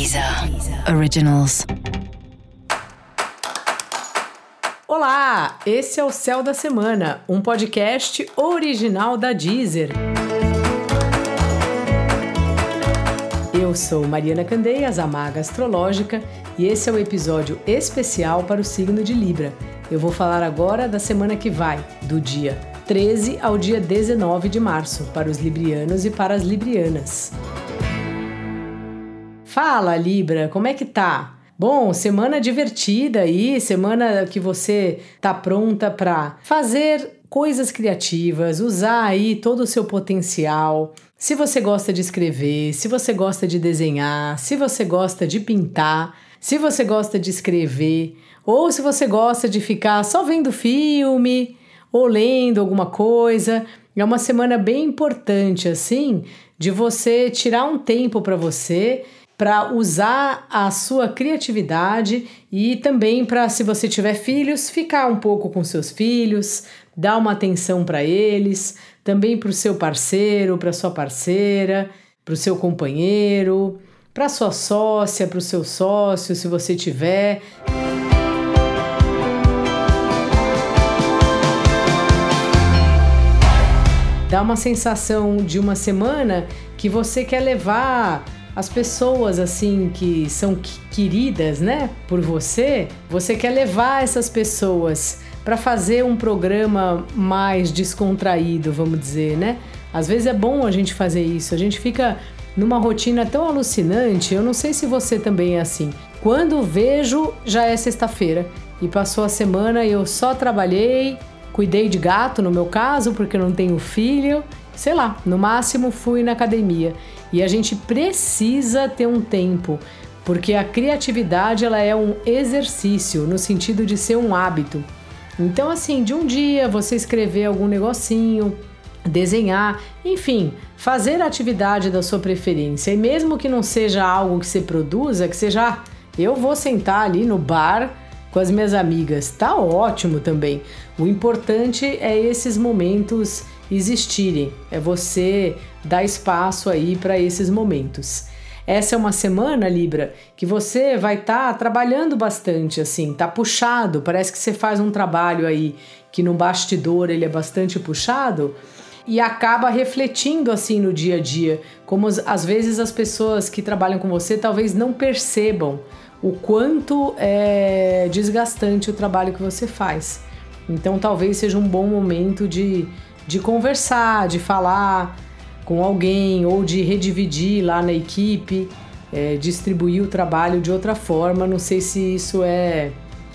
Deezer Originals. Olá, esse é o Céu da Semana, um podcast original da Deezer. Eu sou Mariana Candeias, a maga astrológica, e esse é o um episódio especial para o signo de Libra. Eu vou falar agora da semana que vai, do dia 13 ao dia 19 de março, para os librianos e para as librianas. Fala, Libra, como é que tá? Bom, semana divertida aí, semana que você tá pronta para fazer coisas criativas, usar aí todo o seu potencial. Se você gosta de escrever, se você gosta de desenhar, se você gosta de pintar, se você gosta de escrever, ou se você gosta de ficar só vendo filme ou lendo alguma coisa, é uma semana bem importante assim, de você tirar um tempo para você para usar a sua criatividade e também para, se você tiver filhos, ficar um pouco com seus filhos, dar uma atenção para eles, também para o seu parceiro, para sua parceira, para o seu companheiro, para sua sócia, para o seu sócio, se você tiver. Dá uma sensação de uma semana que você quer levar as pessoas assim que são queridas, né, por você, você quer levar essas pessoas para fazer um programa mais descontraído, vamos dizer, né? Às vezes é bom a gente fazer isso. A gente fica numa rotina tão alucinante. Eu não sei se você também é assim. Quando vejo, já é sexta-feira e passou a semana e eu só trabalhei, cuidei de gato no meu caso, porque não tenho filho, sei lá, no máximo fui na academia. E a gente precisa ter um tempo, porque a criatividade ela é um exercício no sentido de ser um hábito. Então assim, de um dia você escrever algum negocinho, desenhar, enfim, fazer a atividade da sua preferência. E mesmo que não seja algo que você produza, que seja, ah, eu vou sentar ali no bar com as minhas amigas, tá ótimo também. O importante é esses momentos existirem, é você dar espaço aí para esses momentos. Essa é uma semana, Libra, que você vai estar tá trabalhando bastante, assim, tá puxado. Parece que você faz um trabalho aí que no bastidor ele é bastante puxado e acaba refletindo assim no dia a dia, como às vezes as pessoas que trabalham com você talvez não percebam o quanto é desgastante o trabalho que você faz. Então talvez seja um bom momento de de conversar, de falar com alguém ou de redividir lá na equipe, é, distribuir o trabalho de outra forma. Não sei se isso é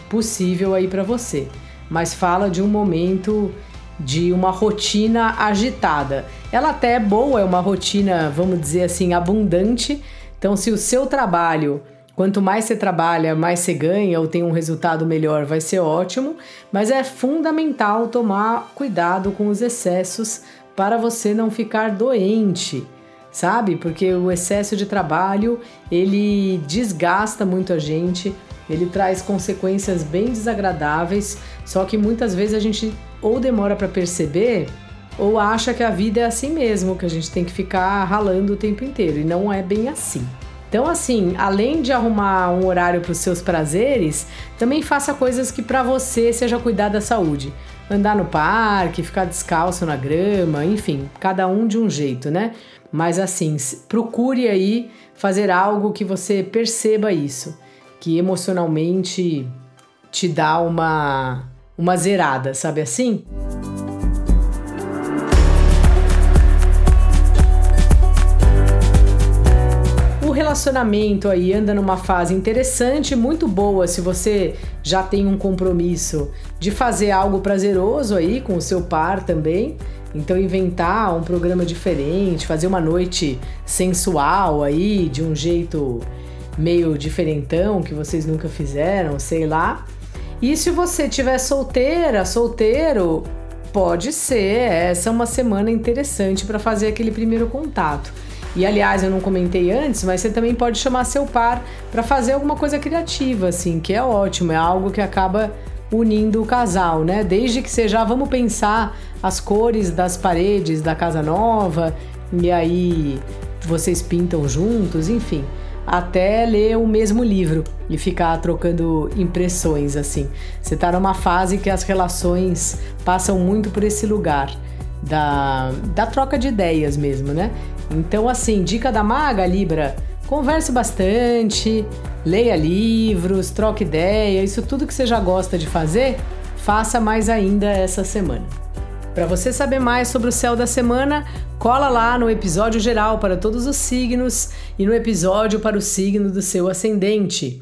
possível aí para você, mas fala de um momento de uma rotina agitada. Ela até é boa, é uma rotina, vamos dizer assim, abundante. Então, se o seu trabalho Quanto mais você trabalha, mais você ganha ou tem um resultado melhor, vai ser ótimo, mas é fundamental tomar cuidado com os excessos para você não ficar doente, sabe? Porque o excesso de trabalho, ele desgasta muito a gente, ele traz consequências bem desagradáveis, só que muitas vezes a gente ou demora para perceber ou acha que a vida é assim mesmo, que a gente tem que ficar ralando o tempo inteiro, e não é bem assim. Então, assim, além de arrumar um horário para os seus prazeres, também faça coisas que para você seja cuidar da saúde. Andar no parque, ficar descalço na grama, enfim, cada um de um jeito, né? Mas assim, procure aí fazer algo que você perceba isso, que emocionalmente te dá uma uma zerada, sabe assim? Relacionamento aí anda numa fase interessante, muito boa se você já tem um compromisso de fazer algo prazeroso aí com o seu par também. Então inventar um programa diferente, fazer uma noite sensual aí de um jeito meio diferentão que vocês nunca fizeram, sei lá. E se você tiver solteira, solteiro, pode ser essa é uma semana interessante para fazer aquele primeiro contato. E aliás, eu não comentei antes, mas você também pode chamar seu par para fazer alguma coisa criativa, assim, que é ótimo, é algo que acaba unindo o casal, né? Desde que seja, ah, vamos pensar as cores das paredes da casa nova, e aí vocês pintam juntos, enfim. até ler o mesmo livro e ficar trocando impressões assim. Você está numa fase que as relações passam muito por esse lugar da, da troca de ideias mesmo, né? Então, assim, dica da maga, Libra, converse bastante, leia livros, troque ideia, isso tudo que você já gosta de fazer, faça mais ainda essa semana. Para você saber mais sobre o céu da semana, cola lá no episódio geral para todos os signos e no episódio para o signo do seu ascendente.